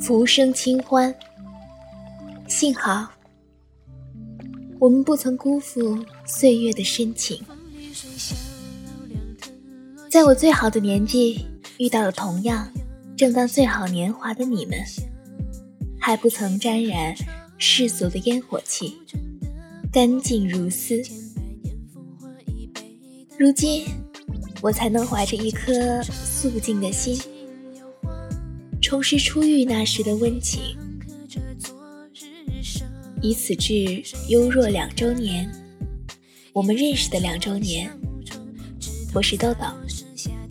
浮生清欢，幸好我们不曾辜负岁月的深情。在我最好的年纪，遇到了同样正当最好年华的你们，还不曾沾染世俗的烟火气，干净如丝。如今，我才能怀着一颗素净的心。重拾初遇那时的温情，以此致优若两周年，我们认识的两周年。我是豆豆，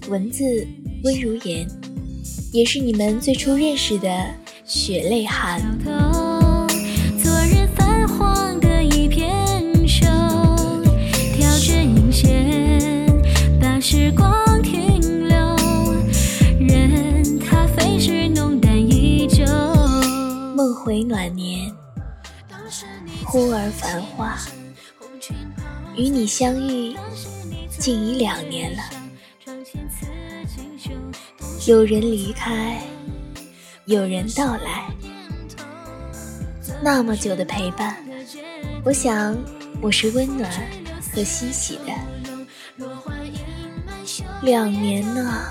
文字温如言，也是你们最初认识的血泪寒。回暖年，忽而繁花。与你相遇，竟已两年了。有人离开，有人到来。那么久的陪伴，我想我是温暖和欣喜的。两年呢？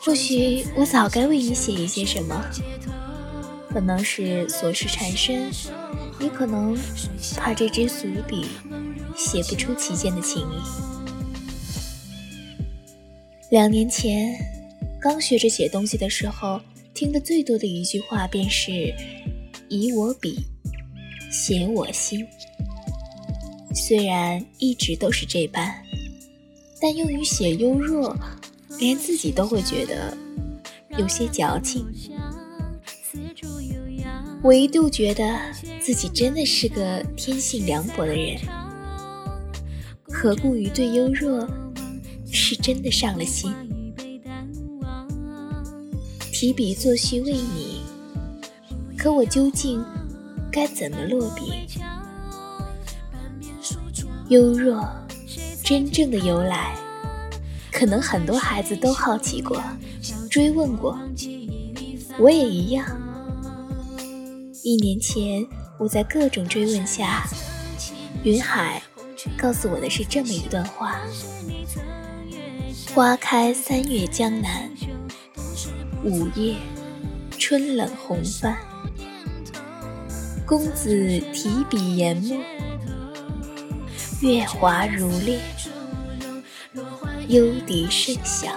或许我早该为你写一些什么。可能是琐事缠身，也可能怕这支俗笔写不出其间的情谊。两年前，刚学着写东西的时候，听的最多的一句话便是“以我笔，写我心”。虽然一直都是这般，但用于写幽若，连自己都会觉得有些矫情。我一度觉得自己真的是个天性凉薄的人，何故于对幽若是真的上了心？提笔作序为你，可我究竟该怎么落笔？幽若真正的由来，可能很多孩子都好奇过，追问过，我也一样。一年前，我在各种追问下，云海告诉我的是这么一段话：花开三月江南，午夜春冷红帆。公子提笔研墨，月华如练，幽笛声响，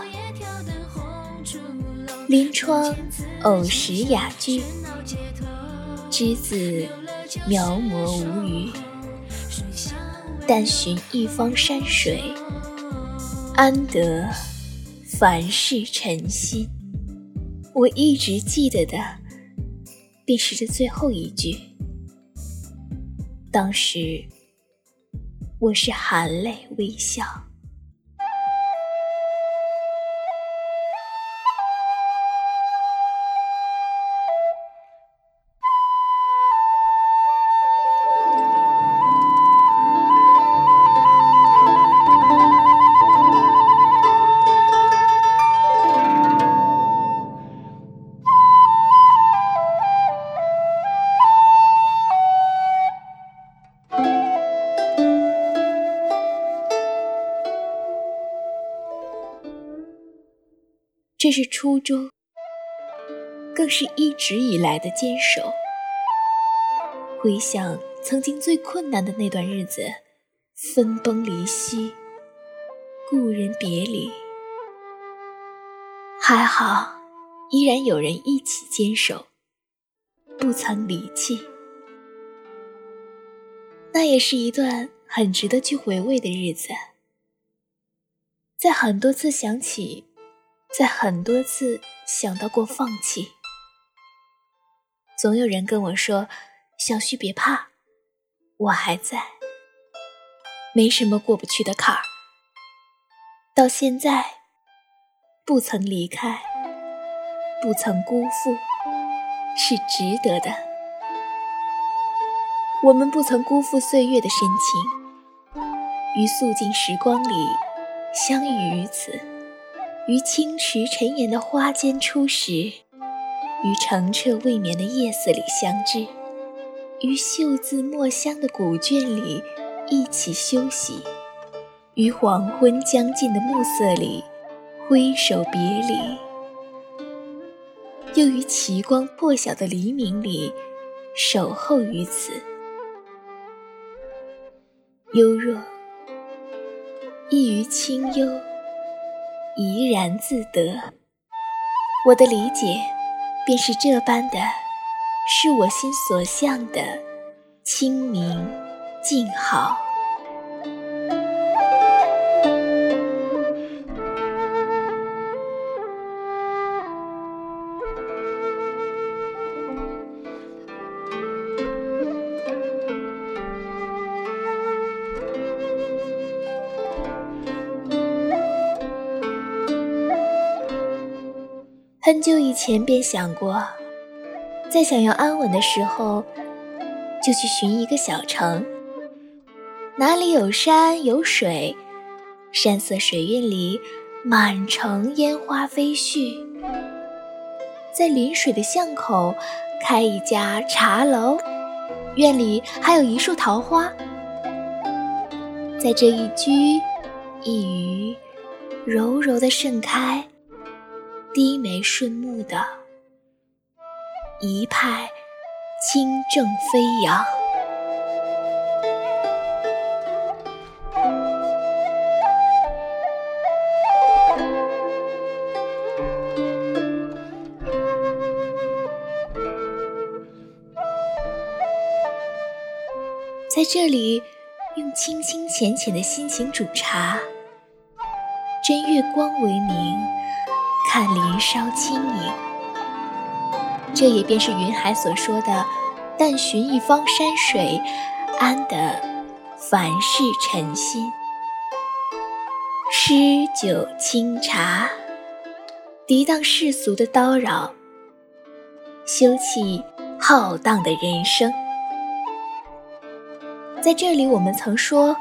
临窗偶识雅居。之子描摹无余，但寻一方山水，安得凡世尘心？我一直记得的，便是这最后一句。当时，我是含泪微笑。这是初衷，更是一直以来的坚守。回想曾经最困难的那段日子，分崩离析，故人别离，还好，依然有人一起坚守，不曾离弃。那也是一段很值得去回味的日子，在很多次想起。在很多次想到过放弃，总有人跟我说：“小旭别怕，我还在，没什么过不去的坎儿。”到现在，不曾离开，不曾辜负，是值得的。我们不曾辜负岁月的深情，于素净时光里相遇于此，于青池沉岩的花间初识，于澄澈未眠的夜色里相知，于秀字墨香的古卷里一起休息，于黄昏将近的暮色里挥手别离，又于奇光破晓的黎明里守候于此。幽若，亦于清幽，怡然自得。我的理解，便是这般的，是我心所向的清明静好。很久以前便想过，在想要安稳的时候，就去寻一个小城，哪里有山有水，山色水韵里满城烟花飞絮，在临水的巷口开一家茶楼，院里还有一束桃花，在这一居一隅，柔柔的盛开。低眉顺目的一派清正飞扬，在这里用清清浅浅的心情煮茶，真月光为名。看林梢轻影，这也便是云海所说的“但寻一方山水，安得凡事尘心”。诗酒清茶，涤荡世俗的叨扰，休憩浩荡的人生。在这里，我们曾说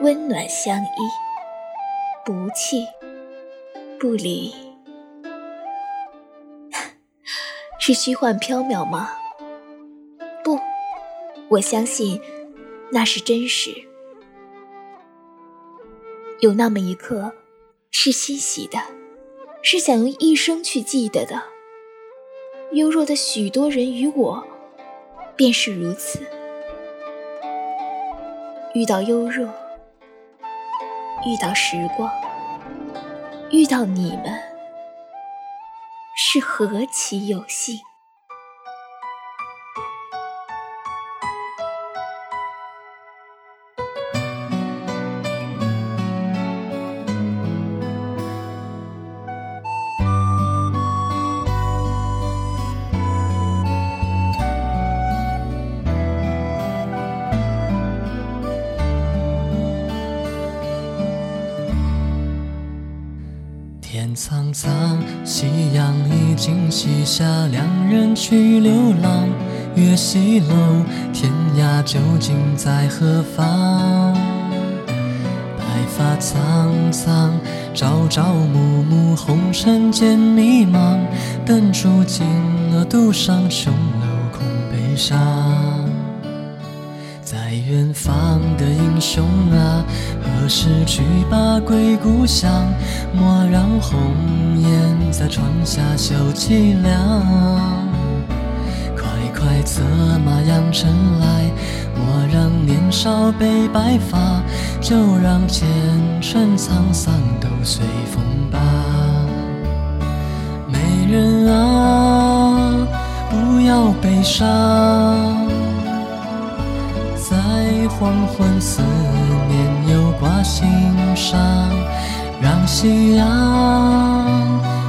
温暖相依，不弃不离。是虚幻缥缈吗？不，我相信那是真实。有那么一刻，是欣喜的，是想用一生去记得的。幽若的许多人与我，便是如此。遇到幽若，遇到时光，遇到你们。是何其有幸！天苍苍，夕阳已经西下，两人去流浪。月西楼，天涯究竟在何方？白发苍苍，朝朝暮暮，红尘间迷茫。灯烛尽了，独上琼楼空悲伤。远方的英雄啊，何时去把归故乡？莫让红颜在窗下绣凄凉。快快策马扬尘来，莫让年少被白发，就让前尘沧桑都随风吧。美人啊，不要悲伤。黄昏，思念又挂心上，让夕阳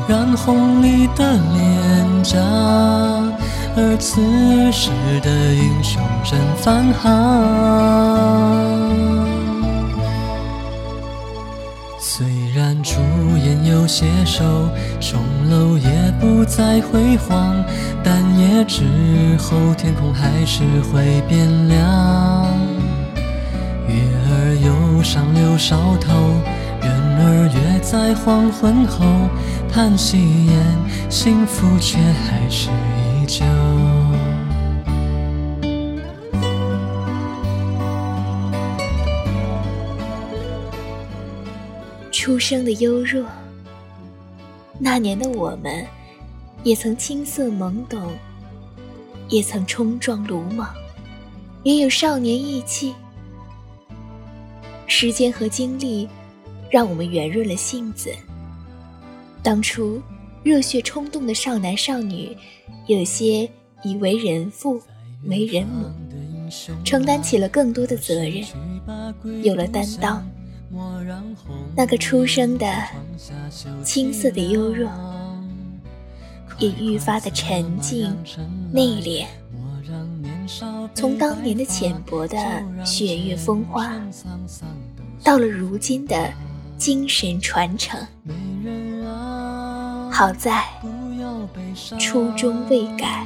染红你的脸颊，而此时的英雄正返航。虽然朱颜有些瘦，钟楼也不再辉煌，但也夜之后，天空还是会变亮。月儿又上柳梢头，人儿约在黄昏后，叹息间，幸福却还是依旧。出生的优弱，那年的我们，也曾青涩懵懂，也曾冲撞鲁莽，也有少年意气。时间和经历，让我们圆润了性子。当初热血冲动的少男少女，有些已为人父、为人母，承担起了更多的责任，有了担当。那个出生的青涩的优弱，也愈发的沉静内敛。从当年的浅薄的雪月风花，到了如今的精神传承。好在初衷未改。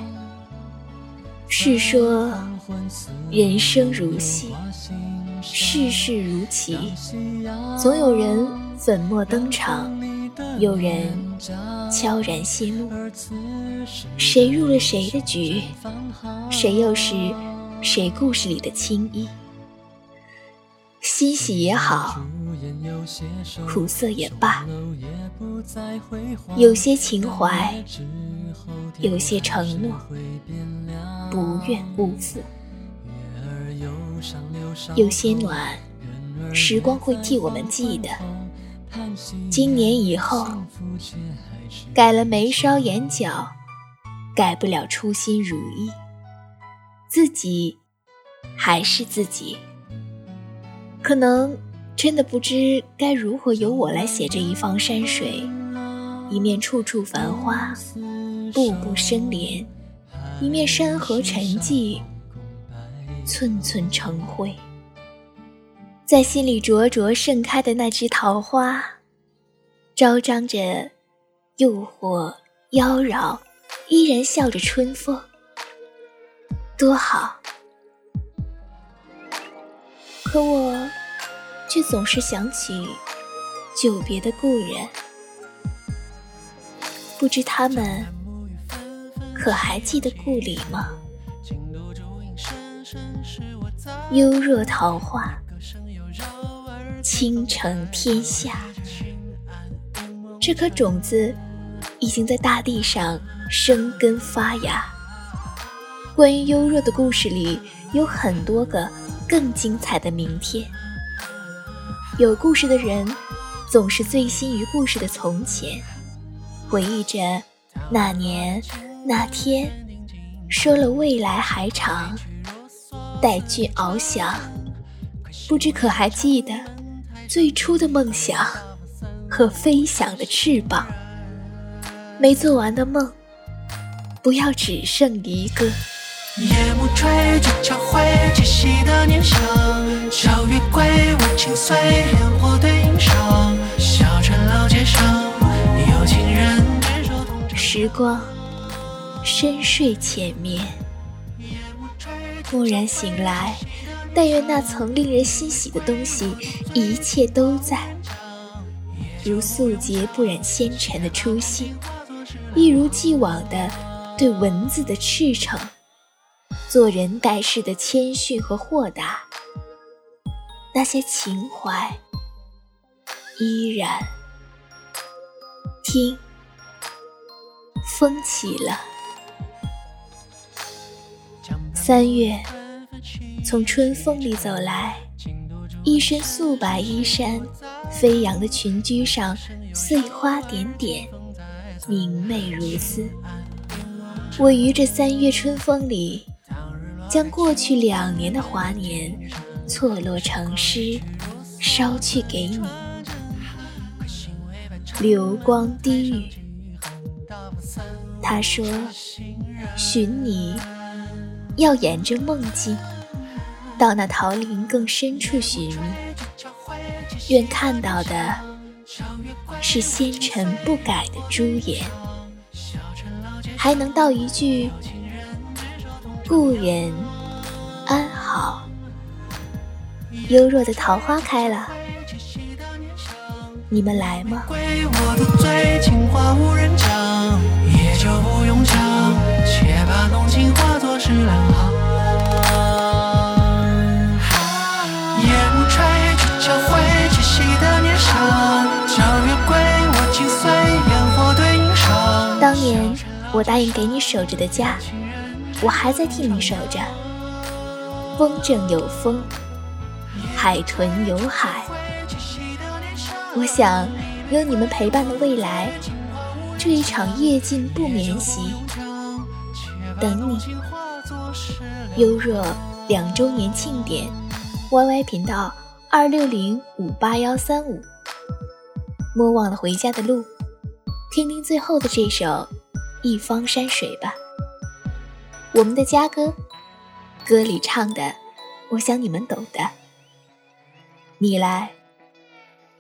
是说人生如戏。世事如棋，总有人粉墨登场，有人悄然谢幕。谁入了谁的局，谁又是谁故事里的青衣？欣喜也好，苦涩也罢，有些情怀，有些承诺，不愿辜负。有些暖，时光会替我们记得。今年以后，改了眉梢眼角，改不了初心如意。自己还是自己，可能真的不知该如何由我来写这一方山水，一面处处繁花，步步生莲，一面山河沉寂。寸寸成灰，在心里灼灼盛开的那枝桃花，招张着诱惑妖娆，依然笑着春风，多好。可我却总是想起久别的故人，不知他们可还记得故里吗？幽若桃花，倾城天下。这颗种子已经在大地上生根发芽。关于幽若的故事里，有很多个更精彩的明天。有故事的人，总是醉心于故事的从前，回忆着那年那天，说了未来还长。待君翱翔，不知可还记得最初的梦想和飞翔的翅膀？没做完的梦，不要只剩一个。夜幕的念想。归，我轻碎，烟火对影上。小船老街上，有情人执手同。时光深睡浅眠。蓦然醒来，但愿那曾令人欣喜的东西，一切都在，如素洁不染纤尘的初心，一如既往的对文字的赤诚，做人待事的谦逊和豁达，那些情怀依然。听，风起了。三月，从春风里走来，一身素白衣衫，飞扬的裙裾上碎花点点，明媚如丝。我于这三月春风里，将过去两年的华年错落成诗，捎去给你。流光低语，他说：“寻你。”要沿着梦境，到那桃林更深处寻觅。愿看到的是纤尘不改的朱颜，还能道一句故人安好。幽若的桃花开了，你们来吗？归我的醉，情话无人讲，也就不用讲，情化作诗两行。夜幕吹，鹊桥会，七夕的念想，皎月归，我紧随，烟火对影上。当年我答应给你守着的家，我还在替你守着。风正有风，海豚有海。我想有你们陪伴的未来，这一场夜尽不眠席，等你。优若两周年庆典，YY 频道二六零五八幺三五。莫忘了回家的路，听听最后的这首《一方山水》吧。我们的家歌，歌里唱的，我想你们懂的。你来。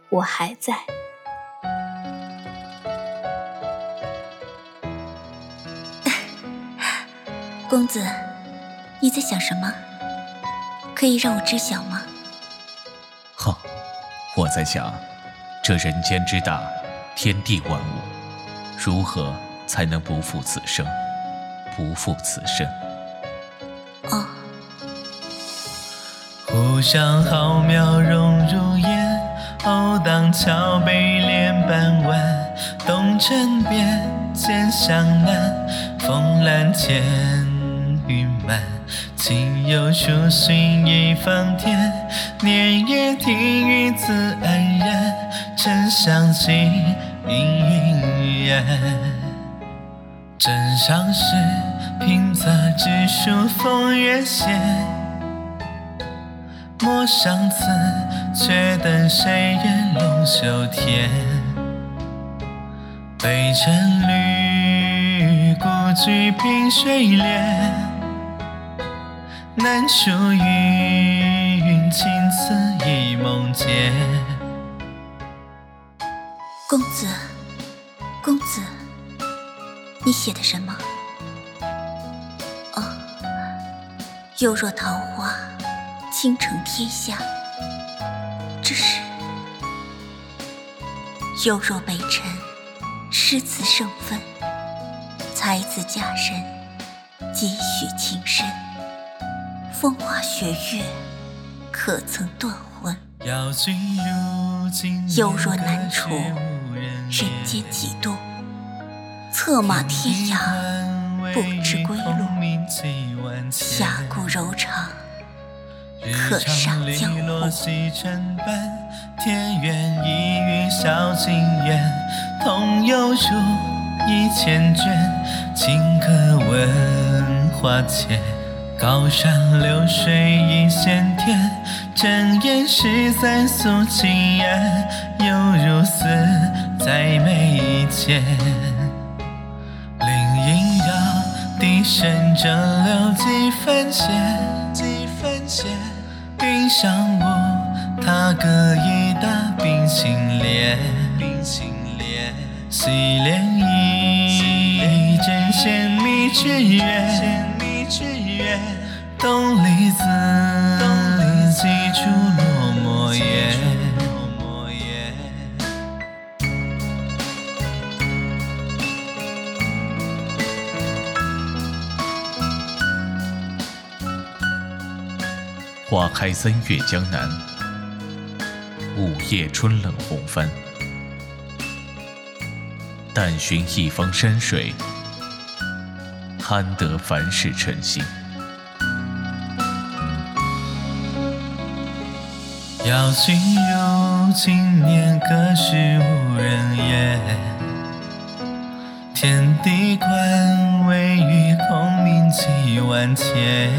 我还在。公子，你在想什么？可以让我知晓吗？哼，我在想，这人间之大，天地万物，如何才能不负此生，不负此生？哦。湖上浩渺融入眼。后荡桥北连半弯，东城边见向南，风雨满，今又初寻一方天，年月听雨自安然，沉香尽阴云远。枕上诗，平仄只书风月闲。陌上此，却等谁人龙袖添？北城绿，故居凭水帘。难处云青此一梦间。公子，公子，你写的什么？哦，幽若桃花。倾城天下，这是幽若北辰，诗词盛分，才子佳人，几许情深，风花雪月，可曾断魂？幽若难处，人间几度，策马天涯，不知归路，侠骨柔肠。可上江湖。天远一语笑尽缘，同游入一千卷，金阁闻花前。高山流水一线天，睁眼时在诉情言，犹如丝在眉间。林萦绕，笛声正流几分闲，几分闲。云上舞，踏歌一打冰心莲，冰心莲，洗莲衣，针线密之约，密之约，东篱子，东篱几处落寞烟。花开三月江南，午夜春冷红帆。但寻一方山水，堪得凡事称心。邀君入今年，隔世无人烟。天地宽，唯余空明几万千。